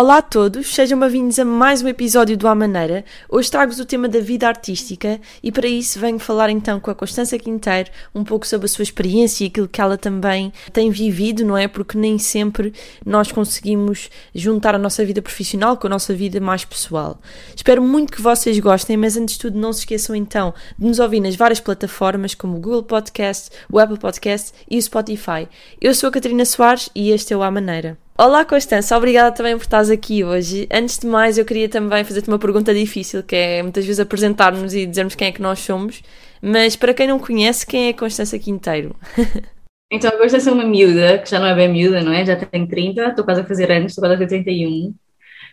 Olá a todos, sejam bem-vindos a mais um episódio do A Maneira. Hoje trago-vos o tema da vida artística e para isso venho falar então com a Constança Quinteiro um pouco sobre a sua experiência e aquilo que ela também tem vivido, não é? Porque nem sempre nós conseguimos juntar a nossa vida profissional com a nossa vida mais pessoal. Espero muito que vocês gostem, mas antes de tudo não se esqueçam então de nos ouvir nas várias plataformas como o Google Podcast, o Apple Podcast e o Spotify. Eu sou a Catarina Soares e este é o A Maneira. Olá Constança, obrigada também por estares aqui hoje. Antes de mais, eu queria também fazer-te uma pergunta difícil, que é muitas vezes apresentar-nos e dizermos quem é que nós somos, mas para quem não conhece, quem é Constança Quinteiro? então, a Constança é uma miúda, que já não é bem miúda, não é? Já tenho 30, estou quase a fazer anos, estou quase a fazer 31,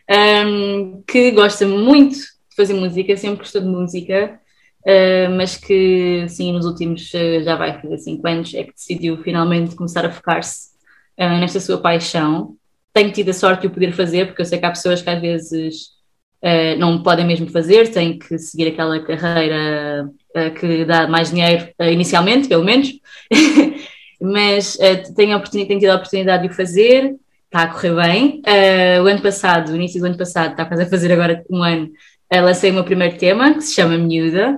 um, que gosta muito de fazer música, sempre gostou de música, uh, mas que, sim, nos últimos, uh, já vai fazer 5 anos, é que decidiu finalmente começar a focar-se uh, nesta sua paixão. Tenho tido a sorte de o poder fazer, porque eu sei que há pessoas que às vezes uh, não podem mesmo fazer, têm que seguir aquela carreira uh, que dá mais dinheiro inicialmente, pelo menos. Mas tenho, tenho tido a oportunidade de o fazer, está a correr bem. o ano passado, o início do ano passado, está a fazer agora um ano, lancei o meu primeiro tema, que se chama Miúda,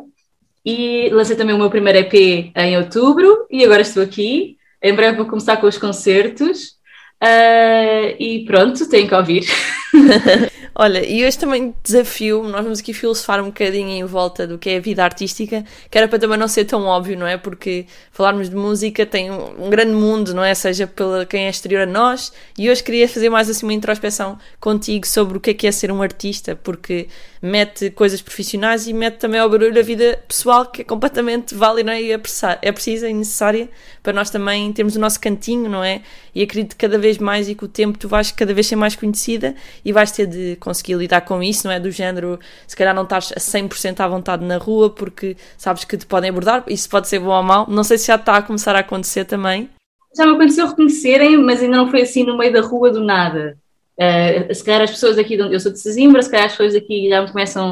e lancei também o meu primeiro EP em outubro, e agora estou aqui em breve vou começar com os concertos. Uh, e pronto, tenho que ouvir. Olha, e hoje também desafio, nós vamos aqui filosofar um bocadinho em volta do que é a vida artística, que era para também não ser tão óbvio, não é? Porque falarmos de música tem um, grande mundo, não é? Seja pela quem é exterior a nós, e hoje queria fazer mais assim uma introspeção contigo sobre o que é que é ser um artista, porque mete coisas profissionais e mete também ao barulho a vida pessoal, que é completamente válida é? e é, é precisa e necessária para nós também termos o nosso cantinho, não é? E acredito que cada vez mais e com o tempo tu vais cada vez ser mais conhecida e vais ter de conseguir lidar com isso, não é? Do género, se calhar não estás a 100% à vontade na rua porque sabes que te podem abordar, isso pode ser bom ou mau. Não sei se já está a começar a acontecer também. Já me aconteceu reconhecerem, mas ainda não foi assim no meio da rua do nada. Uh, se calhar as pessoas aqui, eu sou de Sesimbra, se calhar as pessoas aqui já me começam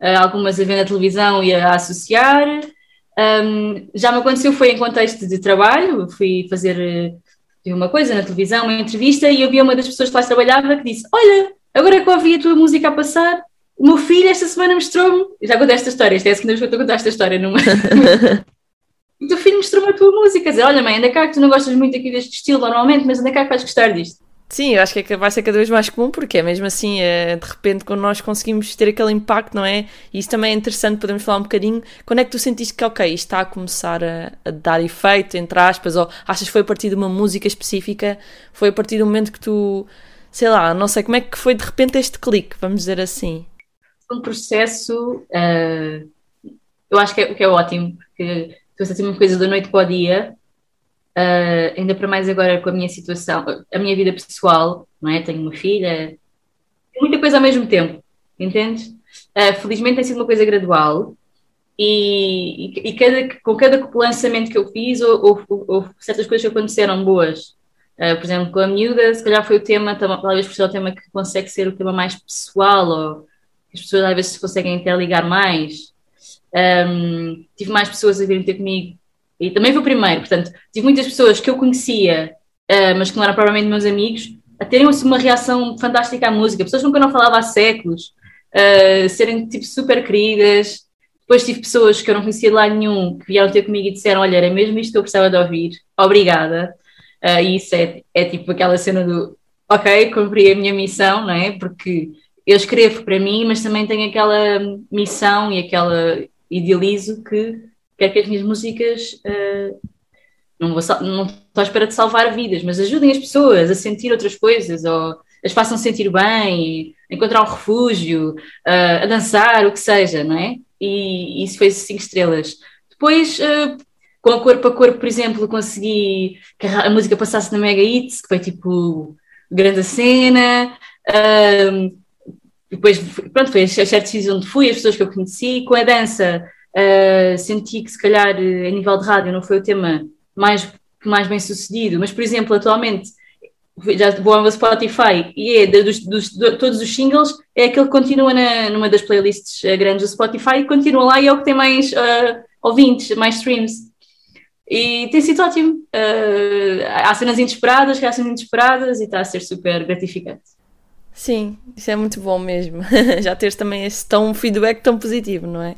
uh, algumas a ver na televisão e a associar. Um, já me aconteceu, foi em contexto de trabalho, fui fazer uma coisa na televisão, uma entrevista, e eu vi uma das pessoas que lá trabalhava que disse: Olha, agora que ouvi a tua música a passar, o meu filho esta semana mostrou-me. Já contei esta história, esta é a segunda vez que eu estou a contar esta história numa. o teu filho mostrou-me a tua música, dizer: Olha, mãe, anda cá que tu não gostas muito aqui deste estilo normalmente, mas anda cá que vais gostar disto. Sim, eu acho que vai ser cada vez mais comum, porque é mesmo assim, é, de repente, quando nós conseguimos ter aquele impacto, não é? E isso também é interessante, podemos falar um bocadinho. Quando é que tu sentiste que, ok, isto está a começar a, a, dar efeito, entre aspas, ou achas que foi a partir de uma música específica? Foi a partir do momento que tu, sei lá, não sei como é que foi de repente este clique, vamos dizer assim? Um processo, uh, eu acho que é, que é ótimo, porque tu assim uma coisa da noite para o dia Uh, ainda para mais agora com a minha situação, a minha vida pessoal, não é? Tenho uma filha, muita coisa ao mesmo tempo, entendes? Uh, felizmente tem sido uma coisa gradual e, e, cada, com cada lançamento que eu fiz, houve certas coisas que aconteceram boas. Uh, por exemplo, com a miúda, se calhar foi o tema, talvez por ser o tema que consegue ser o tema mais pessoal, ou as pessoas às vezes se conseguem interligar mais. Um, tive mais pessoas a virem ter comigo e também foi o primeiro, portanto, tive muitas pessoas que eu conhecia, uh, mas que não eram provavelmente meus amigos, a terem assim, uma reação fantástica à música, pessoas com quem eu não falava há séculos, uh, serem tipo super queridas. Depois tive pessoas que eu não conhecia de lá nenhum, que vieram ter comigo e disseram: Olha, era mesmo isto que eu precisava de ouvir, obrigada. Uh, e isso é, é tipo aquela cena do: Ok, cumpri a minha missão, não é? Porque eu escrevo para mim, mas também tenho aquela missão e aquela idealizo que quero que as minhas músicas uh, não, não estou à espera de salvar vidas, mas ajudem as pessoas a sentir outras coisas ou as façam sentir bem, encontrar um refúgio, uh, a dançar, o que seja, não é? E, e isso fez cinco estrelas. Depois, uh, com a Corpo a Corpo, por exemplo, consegui que a música passasse na Mega Hits, que foi tipo grande cena. Depois, pronto, foi a certos onde fui, as pessoas que eu conheci. Com a dança, Uh, senti que se calhar a nível de rádio não foi o tema mais, mais bem sucedido, mas por exemplo, atualmente já vou ao Spotify e é dos, dos, de, todos os singles, é aquele que continua na, numa das playlists uh, grandes do Spotify e continua lá e é o que tem mais uh, ouvintes, mais streams. E tem sido ótimo. Uh, há cenas inesperadas, reações inesperadas e está a ser super gratificante. Sim, isso é muito bom mesmo. Já teres também esse tão feedback tão positivo, não é?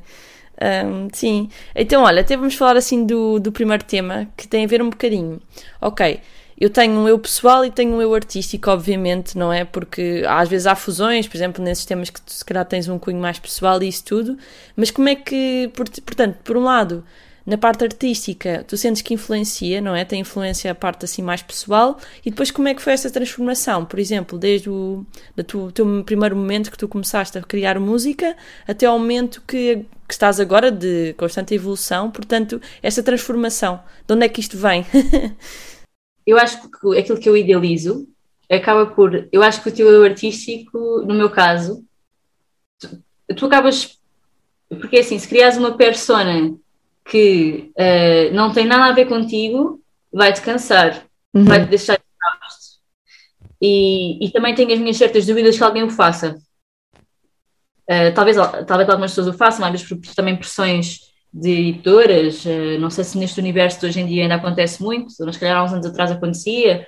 Um, sim. Então, olha, até vamos falar assim do, do primeiro tema, que tem a ver um bocadinho. Ok, eu tenho um eu pessoal e tenho um eu artístico, obviamente, não é? Porque às vezes há fusões, por exemplo, nesses temas que tu se calhar tens um cunho mais pessoal e isso tudo, mas como é que, portanto, por um lado, na parte artística, tu sentes que influencia, não é? Tem influência a parte assim mais pessoal. E depois como é que foi essa transformação? Por exemplo, desde o do teu, primeiro momento que tu começaste a criar música até ao momento que, que estás agora de constante evolução. Portanto, essa transformação, de onde é que isto vem? eu acho que aquilo que eu idealizo acaba por. Eu acho que o teu artístico, no meu caso, tu, tu acabas. Porque assim, se crias uma persona que uh, não tem nada a ver contigo, vai-te cansar, uhum. vai-te deixar de e, e também tenho as minhas certas dúvidas que alguém o faça. Uh, talvez, talvez algumas pessoas o façam, mas por também pressões de editoras, uh, não sei se neste universo de hoje em dia ainda acontece muito, mas se calhar há uns anos atrás acontecia,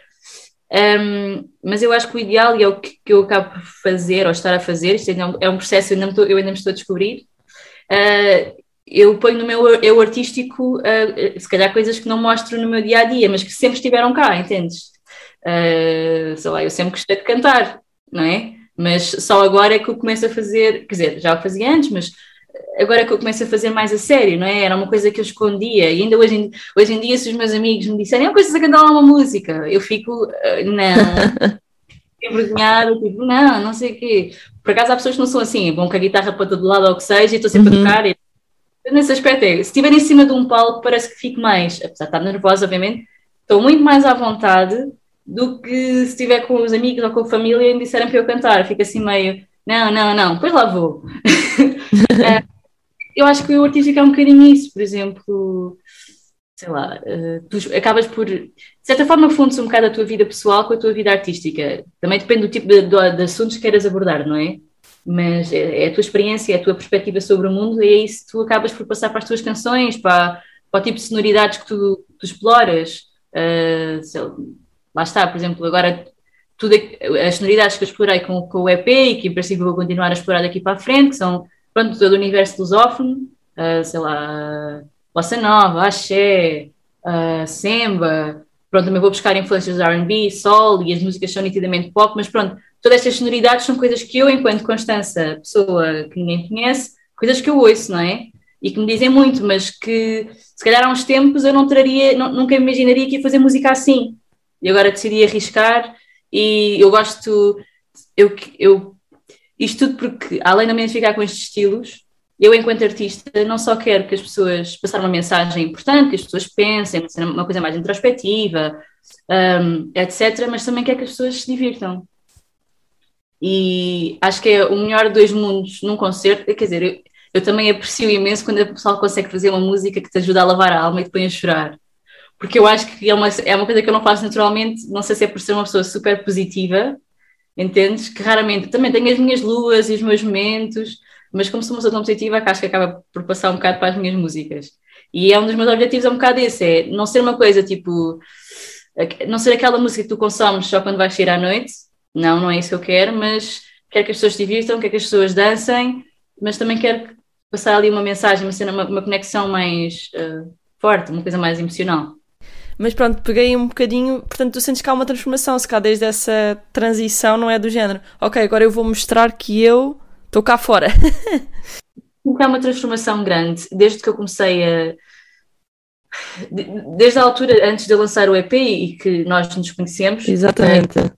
um, mas eu acho que o ideal, e é o que, que, eu acabo por fazer, ou estar a fazer, isto é um é processo, eu ainda estou, eu ainda me estou a descobrir, uh, eu ponho no meu eu artístico, uh, se calhar coisas que não mostro no meu dia a dia, mas que sempre estiveram cá, entendes? Uh, sei lá, eu sempre gostei de cantar, não é? Mas só agora é que eu começo a fazer, quer dizer, já o fazia antes, mas agora é que eu começo a fazer mais a sério, não é? Era uma coisa que eu escondia, e ainda hoje em, hoje em dia, se os meus amigos me disserem, é uma coisa a cantar uma música, eu fico, uh, não. envergonhada, tipo, não, não sei o quê. Por acaso há pessoas que não são assim, vão com a guitarra para todo lado ou o que seja, e estou sempre uhum. a tocar, e nesse aspecto é, se estiver em cima de um palco, parece que fico mais, apesar de estar nervosa, obviamente, estou muito mais à vontade do que se estiver com os amigos ou com a família e me disserem para eu cantar. Fico assim meio, não, não, não, depois lá vou. Eh, eu acho que o artístico é um bocadinho isso, por exemplo, sei lá, uh, tu acabas por, de certa forma, fundes um bocado a tua vida pessoal com a tua vida artística. Também depende do tipo de, de, de assuntos que queiras abordar, não é? Mas é, é, a tua experiência, é a tua perspectiva sobre o mundo e é isso que tu acabas por passar para as tuas canções, para, para o tipo de sonoridades que tu, tu exploras. Uh, lá está, por exemplo, agora tudo, as sonoridades que eu explorei com, com o EP e que em princípio vou continuar a explorar daqui para a frente, que são pronto, todo o universo lusófono, uh, sei lá, Bossa Nova, Axé, uh, Semba, pronto, também vou buscar influências R&B, Soul e as músicas são nitidamente pop, mas pronto, todas estas sonoridades são coisas que eu, enquanto Constança, pessoa que ninguém conhece, coisas que eu ouço, não é? E que me dizem muito, mas que se calhar há uns tempos eu não traria, não, nunca imaginaria que ia fazer música assim. E agora decidi arriscar e eu gosto, eu, eu isto tudo porque, além de me identificar com estes estilos, eu, enquanto artista, não só quero que as pessoas passem uma mensagem importante, que as pessoas pensem, uma coisa mais introspectiva, um, etc., mas também quero que as pessoas se divirtam. E acho que é o melhor dos mundos num concerto. Quer dizer, eu, eu também aprecio imenso quando a pessoa consegue fazer uma música que te ajuda a lavar a alma e te põe a chorar. Porque eu acho que é uma, é uma coisa que eu não faço naturalmente, não sei se é por ser uma pessoa super positiva, entendes? Que raramente também tenho as minhas luas e os meus momentos, mas como sou uma pessoa tão positiva, acho que acaba por passar um bocado para as minhas músicas. E é um dos meus objetivos, é um bocado esse, é não ser uma coisa tipo, não ser aquela música que tu consomes só quando vais sair à noite, não, não é isso que eu quero, mas quero que as pessoas se divirtam, quero que as pessoas dancem, mas também quero passar ali uma mensagem, uma, uma, uma conexão mais uh, forte, uma coisa mais emocional. Mas pronto, peguei um bocadinho, portanto, tu sentes que há uma transformação, se cá desde essa transição não é do género, ok, agora eu vou mostrar que eu estou cá fora. Há uma transformação grande, desde que eu comecei a. Desde a altura antes de lançar o EP e que nós nos conhecemos. Exatamente. Uh,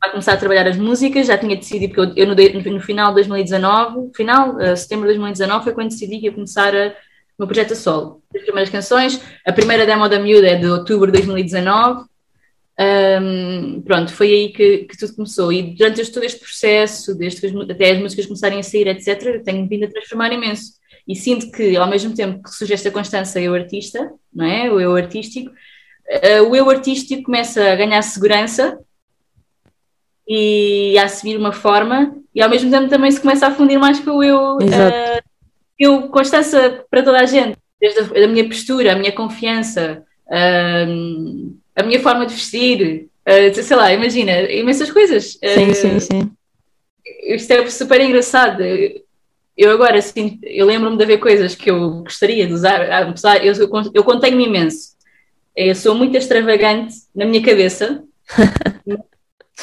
a começar a trabalhar as músicas, já tinha decidido, porque eu, no, no, final de 2019, final, uh, setembro de 2019, foi quando decidi que ia começar a, o meu projeto a solo. As primeiras canções, a primeira demo da Miúda é de outubro de 2019, um, pronto, foi aí que, que, tudo começou. E durante todo este processo, desde que as, até as músicas começarem a sair, etc., eu tenho vindo a transformar imenso. E sinto que, ao mesmo tempo que surge esta constância eu artista, não é? O eu artístico, uh, o eu artístico começa a ganhar segurança e a assumir uma forma, e ao mesmo tempo também se começa a fundir mais com o eu, uh, eu constância para toda a gente, desde a, a minha postura, a minha confiança, uh, a minha forma de vestir, uh, sei lá, imagina, imensas coisas. Sim, sim, sim. isto é super engraçado. Eu agora, assim, eu lembro-me de haver coisas que eu gostaria de usar, apesar, eu, eu contenho-me imenso. Eu sou muito extravagante na minha cabeça.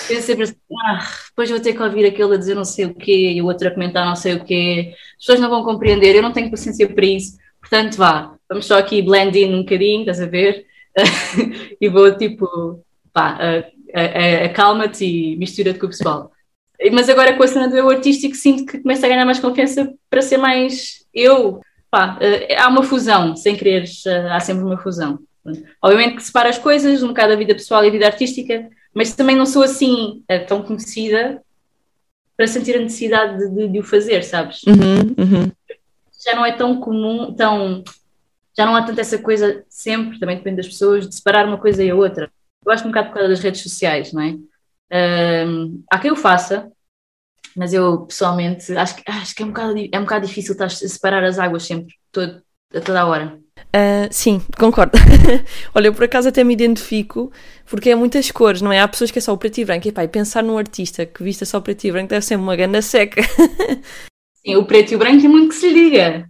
eu sempre assim, ah, depois vou ter que ouvir aquele a dizer não sei o quê e o outro a comentar não sei o quê. As pessoas não vão compreender, eu não tenho paciência para isso. Portanto, vá, vamos só aqui blend in um bocadinho, estás a ver? e vou tipo, pá, acalma-te e mistura-te com o pessoal. Mas agora com a cena do eu artístico sinto que começo a ganhar mais confiança para ser mais eu. Pá, uh, há uma fusão, sem querer, uh, há sempre uma fusão. Obviamente que separa as coisas, um bocado a vida pessoal e a vida artística, mas também não sou assim uh, tão conhecida para sentir a necessidade de, de, de o fazer, sabes? Uhum, uhum. Já não é tão comum, tão. Já não há tanta essa coisa sempre, também depende das pessoas, de separar uma coisa e a outra. Eu acho um bocado por causa das redes sociais, não é? Um, há quem o faça, mas eu pessoalmente acho, acho que é um, bocado, é um bocado difícil estar a separar as águas sempre, todo, a toda a hora. Uh, sim, concordo. Olha, eu por acaso até me identifico, porque é muitas cores, não é? Há pessoas que é só o preto e branco, e pá, pensar num artista que vista só preto e branco deve ser uma ganda seca. sim, o preto e o branco é muito que se lhe diga.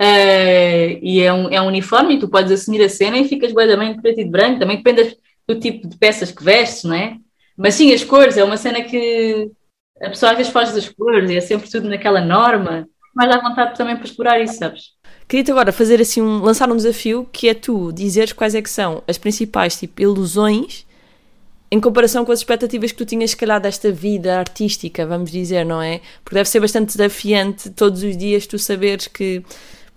Uh, e é um, é um uniforme, tu podes assumir a cena e ficas também de preto e de branco, também depende do tipo de peças que vestes, não é? Mas sim, as cores, é uma cena que a pessoa às vezes foge das cores e é sempre tudo naquela norma. Mas dá vontade também para explorar isso, sabes? Queria-te agora fazer assim, um, lançar um desafio que é tu dizeres quais é que são as principais tipo, ilusões em comparação com as expectativas que tu tinhas, se calhar, desta vida artística, vamos dizer, não é? Porque deve ser bastante desafiante todos os dias tu saberes que,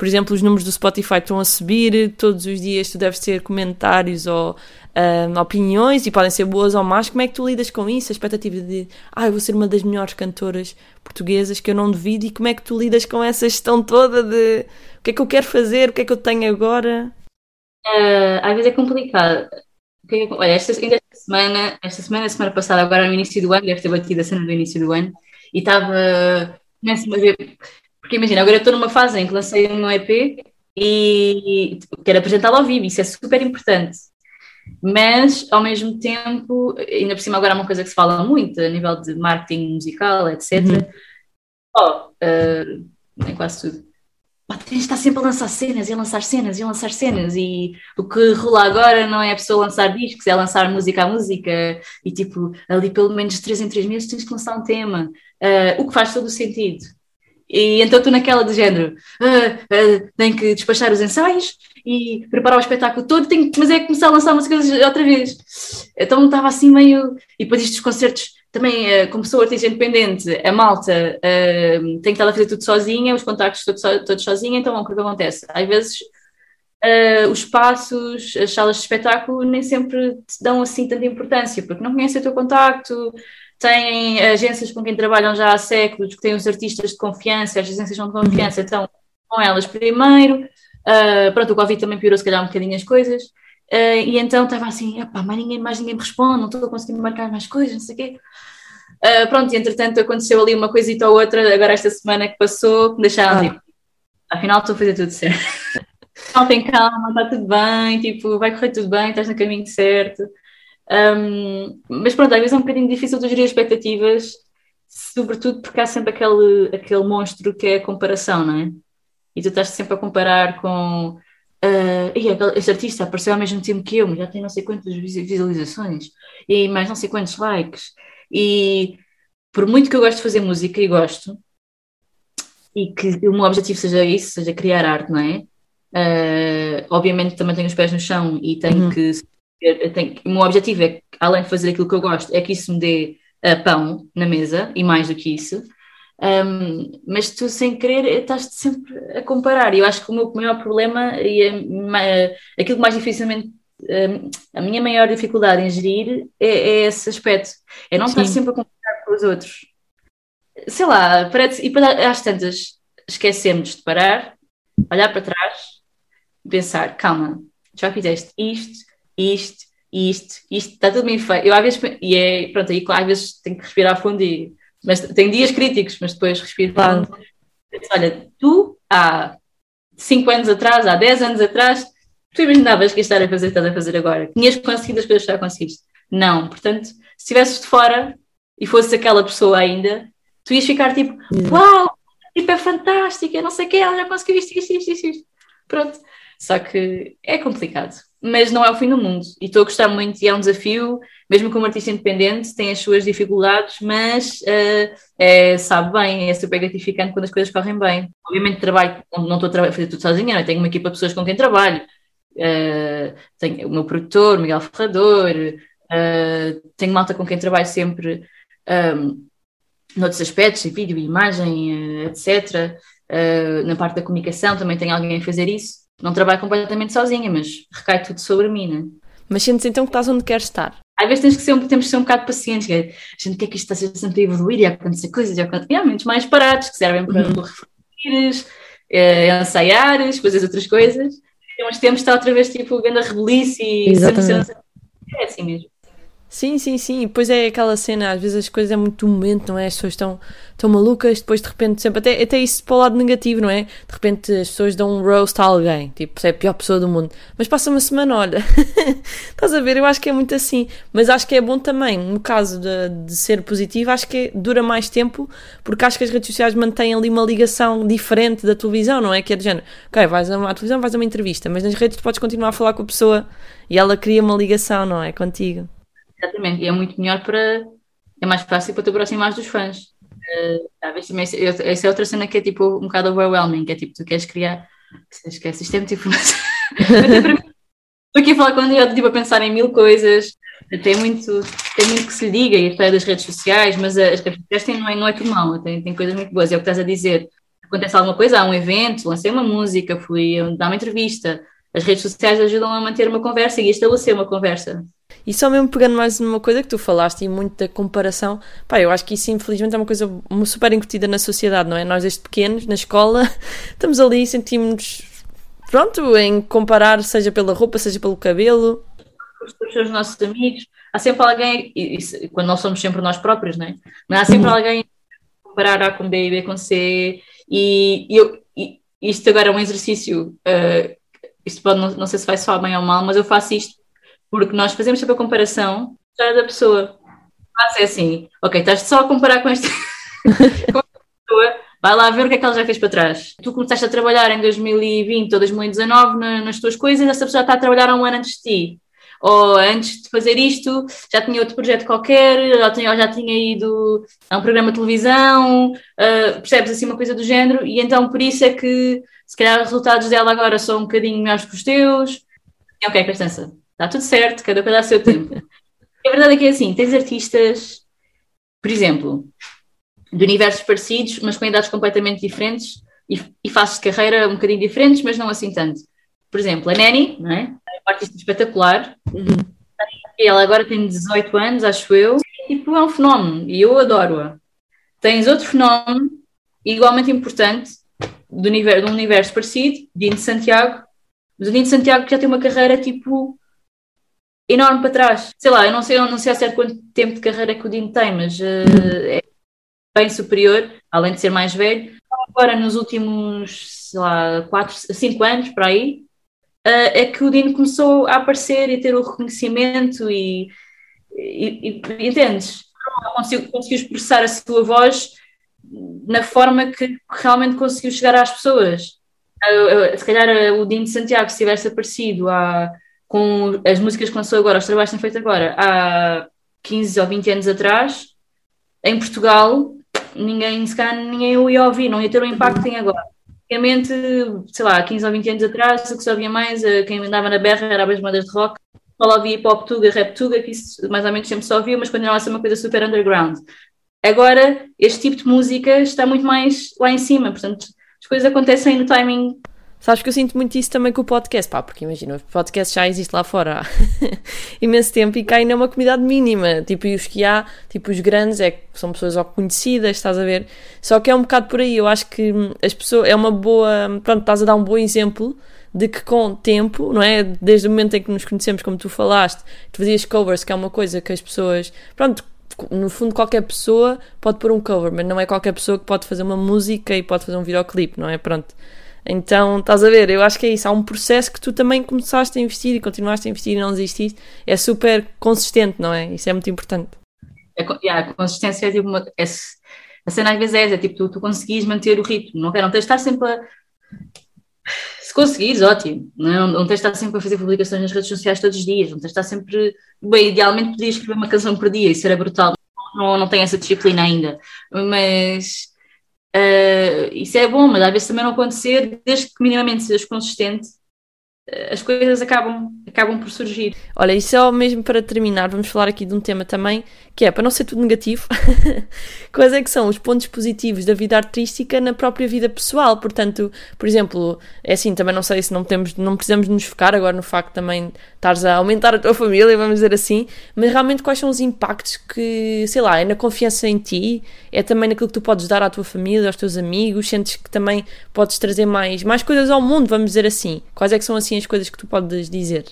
por exemplo, os números do Spotify estão a subir, todos os dias tu deves ter comentários ou um, opiniões e podem ser boas ou más. Como é que tu lidas com isso? A expectativa de, ah, eu vou ser uma das melhores cantoras portuguesas, que eu não duvido, e como é que tu lidas com essa gestão toda de o que é que eu quero fazer, o que é que eu tenho agora? Uh, às vezes é complicado. Olha, esta, ainda esta semana, esta semana, semana passada, agora no início do ano, deve ter batido a cena do início do ano, e estava. Porque imagina, agora eu estou numa fase em que lancei um EP e quero apresentá-lo ao vivo, isso é super importante mas ao mesmo tempo, ainda por cima agora é uma coisa que se fala muito a nível de marketing musical, etc. Uhum. Oh, uh, em quase tudo. Oh, tens de estar sempre a lançar cenas e a lançar cenas e a lançar cenas e o que rola agora não é a pessoa lançar discos, é lançar música a música e tipo, ali pelo menos de 3 em 3 meses tens que lançar um tema, uh, o que faz todo o sentido. E então tu naquela do género, uh, uh, tenho que despachar os ensaios e preparar o espetáculo todo, tenho, mas é começar a lançar músicas outra vez. Então estava assim meio. E depois estes concertos também, uh, como sou artista independente, a malta uh, tem que estar a fazer tudo sozinha, os contactos todos, todos sozinha, então o que, é que acontece? Às vezes uh, os espaços, as salas de espetáculo nem sempre te dão assim tanta importância, porque não conhecem o teu contacto, têm agências com quem trabalham já há séculos, que têm os artistas de confiança, as agências são de confiança, então com elas primeiro, Uh, pronto, o Covid também piorou se calhar um bocadinho as coisas. Uh, e então estava assim, mais ninguém, mais ninguém me responde, não estou conseguindo marcar mais coisas, não sei o quê. Uh, pronto, e entretanto aconteceu ali uma coisita ou outra, agora esta semana que passou, que me deixaram ah. tipo, afinal estou a fazer tudo certo. não tem calma, está tudo bem, tipo, vai correr tudo bem, estás no caminho certo. Um, mas pronto, às vezes é um bocadinho difícil de gerir expectativas, sobretudo porque há sempre aquele, aquele monstro que é a comparação, não é? e tu estás sempre a comparar com uh, este artista apareceu ao mesmo tempo que eu, mas já tem não sei quantas visualizações e mais não sei quantos likes. E por muito que eu gosto de fazer música e gosto, e que o meu objetivo seja isso, seja criar arte, não é? Uh, obviamente também tenho os pés no chão e tenho uhum. que. Tenho, o meu objetivo é, além de fazer aquilo que eu gosto, é que isso me dê uh, pão na mesa e mais do que isso. Um, mas tu, sem querer, estás sempre a comparar. E eu acho que o meu maior problema e a, aquilo que mais dificilmente. a minha maior dificuldade em gerir é, é esse aspecto. É não Sim. estar sempre a comparar com os outros. Sei lá, parece, e para, às tantas esquecemos de parar, olhar para trás pensar: calma, já fizeste isto, isto, isto, isto, está tudo bem feito. Eu às vezes, e é, pronto, aí às vezes tenho que respirar fundo e mas tem dias críticos, mas depois respiro claro. Olha, tu há 5 anos atrás, há 10 anos atrás, tu imaginavas que estar a fazer estás a fazer agora? Tinhas conseguido as coisas que já conseguiste? Não. Portanto, se estivesses de fora e fosses aquela pessoa ainda, tu ias ficar tipo, uau, tipo, é fantástico, não sei o que, ela já conseguiu isto, isto, isto, isto, isto. Pronto. Só que é complicado, mas não é o fim do mundo. E estou a gostar muito e é um desafio, mesmo como artista independente, tem as suas dificuldades, mas uh, é, sabe bem, é super gratificante quando as coisas correm bem. Obviamente trabalho, não estou a fazer tudo sozinha, é? tenho uma equipa de pessoas com quem trabalho. Uh, tenho o meu produtor, Miguel Ferrador, uh, tenho malta com quem trabalho sempre um, noutros aspectos, vídeo, imagem, etc. na parte da comunicação também tenho alguém a fazer isso não trabalho completamente sozinha, mas recai tudo sobre mim, né? Mas sentes então que estás onde queres estar? Às vezes temos que ser, temos que ser um bocado pacientes, que é, a gente quer que isto está sempre a evoluir e a acontecer coisas, e a acontecer, há momentos mais parados que servem para uhum. refletir, eh, ensaiar, fazer outras coisas. E uns tempos está outra vez tipo vendo a rebelice e Exatamente. é assim mesmo. Sim, sim, sim. Pois é aquela cena, às vezes as coisas é muito do momento, não é? As pessoas estão, estão malucas, depois de repente, sempre, até, até isso para o lado negativo, não é? De repente as pessoas dão um roast a alguém, tipo, é a pior pessoa do mundo. Mas passa uma semana, olha, estás a ver? Eu acho que é muito assim. Mas acho que é bom também, no caso de, de ser positivo, acho que dura mais tempo, porque acho que as redes sociais mantêm ali uma ligação diferente da televisão, não é? Que é de género, ok, vais a uma televisão, vais a uma entrevista, mas nas redes tu podes continuar a falar com a pessoa e ela cria uma ligação, não é? Contigo. Exatamente, e é muito melhor para. É mais fácil para te aproximar dos fãs. Uh, talvez também, essa é outra cena que é tipo um bocado overwhelming, que é tipo, tu queres criar. Esquece, isto é muito informação. Estou aqui a falar quando eu tipo, a pensar em mil coisas, tem muito, tem muito que se liga, e a das redes sociais, mas as redes sociais têm, não, é, não é tudo mal, tem, tem coisas muito boas, é o que estás a dizer. Acontece alguma coisa, há um evento, lancei uma música, fui dar uma entrevista. As redes sociais ajudam a manter uma conversa e a estabelecer uma conversa. E só mesmo pegando mais numa coisa que tu falaste e muito da comparação, pá, eu acho que isso infelizmente é uma coisa super incutida na sociedade, não é? Nós desde pequenos, na escola, estamos ali e sentimos, pronto, em comparar, seja pela roupa, seja pelo cabelo. Os, os nossos amigos, há sempre alguém, e, e, quando nós somos sempre nós próprios, não é? Mas há sempre uhum. alguém a comparar A com B e B com C, e, e eu, isto agora é um exercício, uh, isto pode, não, não sei se vai soar bem ou mal, mas eu faço isto porque nós fazemos sempre a comparação já da pessoa. Mas é assim, ok, estás só a comparar com esta pessoa, vai lá ver o que é que ela já fez para trás. Tu começaste a trabalhar em 2020 ou 2019 na, nas tuas coisas, essa pessoa já está a trabalhar há um ano antes de ti. Ou antes de fazer isto, já tinha outro projeto qualquer, tinha, já tinha ido a um programa de televisão, uh, percebes assim uma coisa do género, e então por isso é que se calhar os resultados dela agora são um bocadinho melhores que os teus. Ok, presta atenção Está tudo certo, cada coisa a seu tempo. a verdade é que é assim, tens artistas, por exemplo, de universos parecidos, mas com idades completamente diferentes e, e faces de carreira um bocadinho diferentes, mas não assim tanto. Por exemplo, a Nani, não é? é uma artista espetacular. Uhum. Ela agora tem 18 anos, acho eu. E tipo, é um fenómeno e eu adoro-a. Tens outro fenómeno igualmente importante do universo, de um universo parecido, Dino de Santiago, mas o Dino de Santiago já tem uma carreira tipo enorme para trás. Sei lá, eu não sei, não sei a certo quanto tempo de carreira que o Dino tem, mas uh, é bem superior, além de ser mais velho. Agora, nos últimos, sei lá, 4, 5 anos, para aí, uh, é que o Dino começou a aparecer e ter o reconhecimento e, e, e entendes? Conseguiu expressar a sua voz na forma que realmente conseguiu chegar às pessoas. Se calhar o Dino de Santiago, se tivesse aparecido com as músicas que lançou agora, os trabalhos que têm feito agora, há 15 ou 20 anos atrás, em Portugal, ninguém, se calhar, ninguém o ia ouvir, não ia ter o impacto que tem agora. Antigamente, sei lá, 15 ou 20 anos atrás, o que se ouvia mais, eh, quem andava na berra era as bandas de rock, só ouvia hip-hop tuga, rap tuga, que isso mais ou menos sempre só ouvia, mas continuava a ser uma coisa super underground. Agora, este tipo de música está muito mais lá em cima, portanto, as coisas acontecem no timing Sabes que eu sinto muito isso também com o podcast, pá, porque imagina, o podcast já existe lá fora há imenso tempo e cá ainda é uma comunidade mínima, tipo, e os que há, tipo, os grandes, é são pessoas ó conhecidas, estás a ver? Só que é um bocado por aí, eu acho que as pessoas, é uma boa, pronto, estás a dar um bom exemplo de que com tempo, não é? Desde o momento em que nos conhecemos, como tu falaste, tu fazias covers, que é uma coisa que as pessoas, pronto, no fundo qualquer pessoa pode pôr um cover, mas não é qualquer pessoa que pode fazer uma música e pode fazer um videoclipe, não é? Pronto. Então, estás a ver, eu acho que é isso. Há um processo que tu também começaste a investir e continuaste a investir e não desististe. É super consistente, não é? Isso é muito importante. É, yeah, a consistência é, tipo uma, é, A cena às vezes é é tipo, tu, tu conseguis manter o ritmo, não, não tens de estar sempre a. Se conseguires, ótimo. Não, não tens de estar sempre a fazer publicações nas redes sociais todos os dias, não tens de estar sempre. Bem, idealmente podias escrever uma canção por dia, isso era brutal. Não, não tenho essa disciplina ainda. Mas. Uh, isso é bom, mas às vezes também não acontecer, desde que minimamente sejas consistente, as coisas acabam, acabam por surgir. Olha, e só mesmo para terminar, vamos falar aqui de um tema também, que é, para não ser tudo negativo, quais é que são os pontos positivos da vida artística na própria vida pessoal? Portanto, por exemplo, é assim, também não sei se não, temos, não precisamos nos focar agora no facto também estares a aumentar a tua família, vamos dizer assim, mas realmente quais são os impactos que, sei lá, é na confiança em ti, é também naquilo que tu podes dar à tua família, aos teus amigos, sentes que também podes trazer mais, mais coisas ao mundo, vamos dizer assim. Quais é que são assim as coisas que tu podes dizer?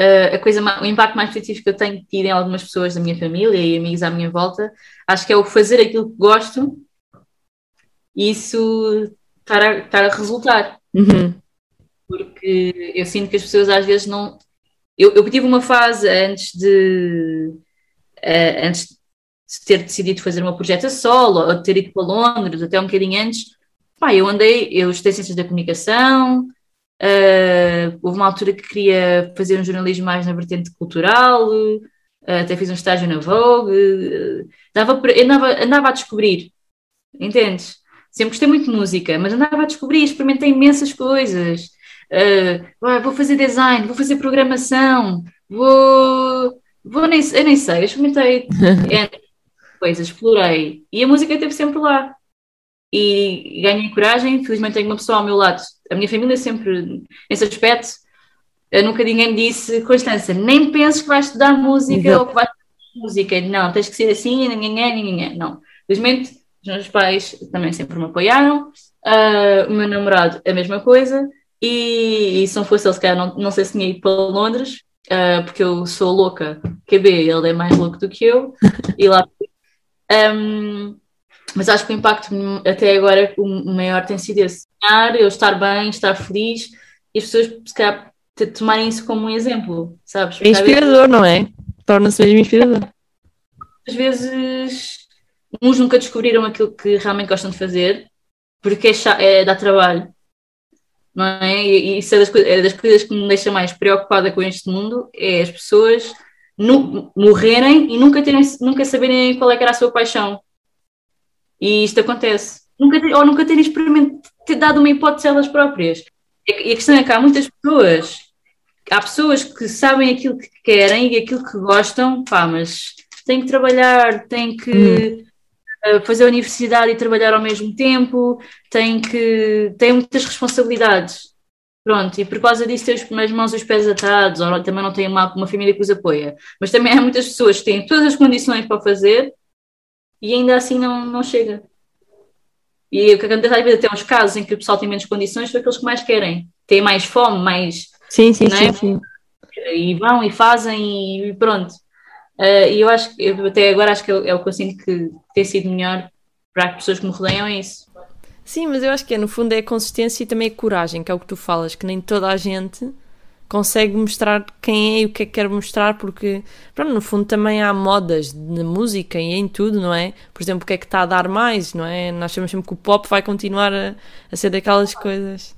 Uh, a coisa, o impacto mais positivo que eu tenho tido em algumas pessoas da minha família e amigos à minha volta, acho que é o fazer aquilo que gosto e isso estar a, estar a resultar. Uhum. Porque eu sinto que as pessoas às vezes não, eu, eu tive uma fase antes de, uh, antes de ter decidido fazer uma projeto solo, ou de ter ido para Londres, até um bocadinho antes. Pá, eu andei, eu estudei Ciências da Comunicação, uh, houve uma altura que queria fazer um jornalismo mais na vertente cultural, uh, até fiz um estágio na Vogue, dava, andava, andava a descobrir, entendes? Sempre gostei muito de música, mas andava a descobrir, experimentei imensas coisas. Uh, vou fazer design, vou fazer programação, vou. vou nem, eu nem sei, eu experimentei coisas, explorei. E a música esteve sempre lá. E ganhei coragem, felizmente tenho uma pessoa ao meu lado. A minha família sempre, nesse aspecto, nunca ninguém me disse, Constança, nem penses que vais estudar música Exato. ou que vais estudar música. Não, tens que ser assim, ninguém é, ninguém é. Não. Felizmente, os meus pais também sempre me apoiaram. Uh, o meu namorado, a mesma coisa. E, e se não fosse ele, se calhar não, não sei se tinha ido para Londres, uh, porque eu sou louca, KB, ele é mais louco do que eu, e lá. Um, mas acho que o impacto até agora o maior tem sido esse. Eu estar bem, estar feliz e as pessoas, se calhar, tomarem isso como um exemplo, sabes? É inspirador, não é? Torna-se mesmo inspirador. Às vezes, uns nunca descobriram aquilo que realmente gostam de fazer, porque é, é dá trabalho não é? E isso é das, é das coisas que me deixa mais preocupada com este mundo, é as pessoas nu, morrerem e nunca, terem, nunca saberem qual é que era a sua paixão. E isto acontece. Nunca, ou nunca terem experimentado, ter dado uma hipótese a elas próprias. E a questão é que há muitas pessoas, há pessoas que sabem aquilo que querem e aquilo que gostam, pá, mas têm que trabalhar, têm que... Hum fazer a universidade e trabalhar ao mesmo tempo, tem que tem muitas responsabilidades. Pronto, e por causa disso tem as mãos e os pés atados, ou também não tem uma, uma família que os apoia. Mas também há muitas pessoas que têm todas as condições para fazer e ainda assim não, não chega. E o que acontece às vezes até uns casos em que o pessoal tem menos condições são aqueles que mais querem, têm mais fome, mais. Sim, sim, é? sim, sim. E vão e fazem e pronto. Uh, e eu acho que, até agora, acho que é, é o que eu sinto que tem sido melhor para as pessoas que me rodeiam, é isso. Sim, mas eu acho que é, no fundo é a consistência e também a coragem, que é o que tu falas, que nem toda a gente consegue mostrar quem é e o que é que quer mostrar, porque, pronto, no fundo também há modas na música e em tudo, não é? Por exemplo, o que é que está a dar mais, não é? Nós sabemos sempre que o pop vai continuar a, a ser daquelas coisas.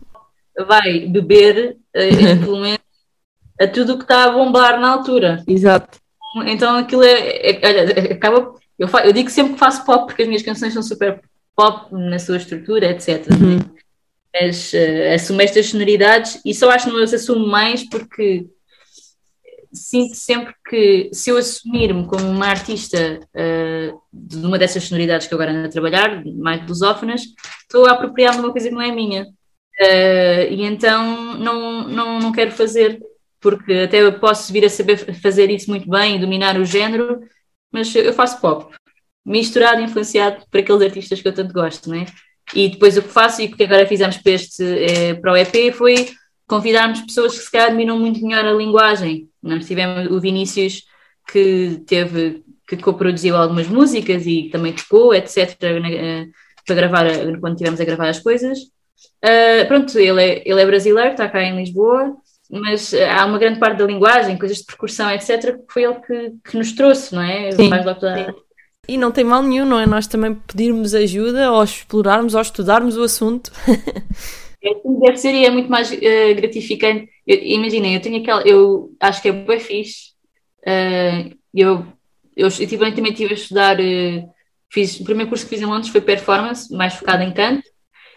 Vai beber, uh, a tudo o que está a bombar na altura. Exato. Então aquilo é, é acaba. Eu, eu digo sempre que faço pop porque as minhas canções são super pop na sua estrutura, etc. Uhum. Mas uh, assumo estas sonoridades e só acho que não as assumo mais porque sinto sempre que se eu assumir-me como uma artista uh, de uma dessas sonoridades que eu agora ando a trabalhar, mais lusófonas, estou a apropriar-me de uma coisa que não é minha. Uh, e então não, não, não quero fazer porque até posso vir a saber fazer isso muito bem e dominar o género, mas eu faço pop, misturado influenciado por aqueles artistas que eu tanto gosto, né? E depois o que faço e o que agora fizemos para, este, eh, para o EP foi convidarmos pessoas que se calhar dominam muito melhor a linguagem. Nós tivemos o Vinícius que teve, que co-produziu algumas músicas e também tocou, etc., eh, para gravar, quando estivemos a gravar as coisas. Uh, pronto, ele é, ele é brasileiro, está cá em Lisboa, mas eh, há uma grande parte da linguagem, coisas de percussão, etc., que foi ele que, que nos trouxe, não é? Sim. Logo toda E não tem mal nenhum, não é? Nós também pedirmos ajuda ou explorarmos ou estudarmos o assunto. É, deve ser e é muito mais uh, gratificante. Imaginem, eu tenho aquela, eu acho que é bem fixe. Uh, eu, eu, eu também estive a estudar, uh, fiz, o primeiro curso que fiz em Londres foi performance, mais focado em canto,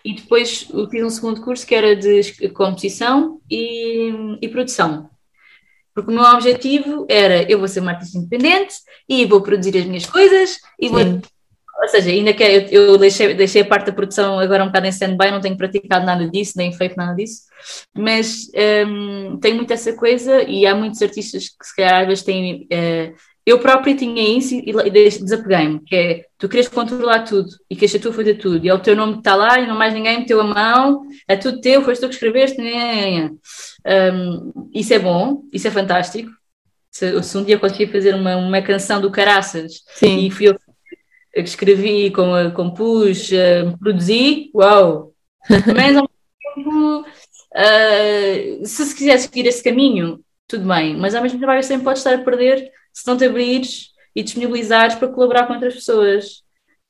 e depois fiz um segundo curso que era de composição e, e produção. Porque o meu objetivo era eu vou ser uma artista independente e vou produzir as minhas coisas e vou. Ou seja, ainda que eu, eu deixei, deixei a parte da produção agora um bocado em stand-by, não tenho praticado nada disso, nem feito nada disso, mas um, tenho muito essa coisa e há muitos artistas que se calhar às vezes têm uh, eu própria tinha isso e, desapeguei-me, que é tu queres controlar tudo e queres a tua fazer tudo, e é o teu nome que está lá e não mais ninguém meteu a mão, é tudo teu, foste tu que escreveste. Um, isso é bom, isso é fantástico. Se, se um dia consegui fazer uma, uma canção do Caraças Sim. e fui eu que escrevi, com, compus, uh, produzi, uau! Mas ao mesmo tempo, uh, se se quiser seguir esse caminho, tudo bem, mas ao mesmo tempo sempre pode estar a perder se não te abrires e disponibilizares para colaborar com outras pessoas.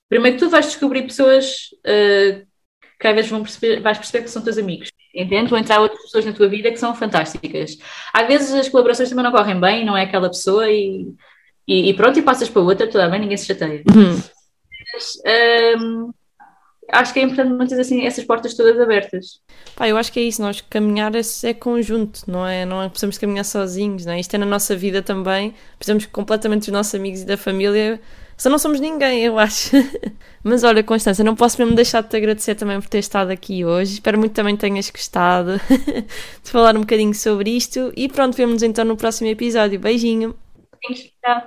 Primeiro que tu vais descobrir pessoas uh, que às vezes vão perceber, vais perceber que são teus amigos. Entende? Vão entrar outras pessoas na tua vida que são fantásticas. Às vezes as colaborações também não correm bem, não é aquela pessoa e, e, e pronto, e passas para outra, tudo bem, ninguém se chateia. Uhum. Mas, um, ehm, acho que é importante manter assim essas portas todas abertas. Pá, eu acho que é isso, nós caminhar é, é conjunto, não é? Não é, precisamos caminhar sozinhos, não é? Isto é na nossa vida também, precisamos completamente dos nossos amigos e da família, só não somos ninguém, eu acho. Mas olha, Constância, não posso mesmo deixar de te agradecer também por ter estado aqui hoje. Espero muito que também tenhas gostado de falar um bocadinho sobre isto. E pronto, vemos-nos então no próximo episódio. Beijinho. Tchau.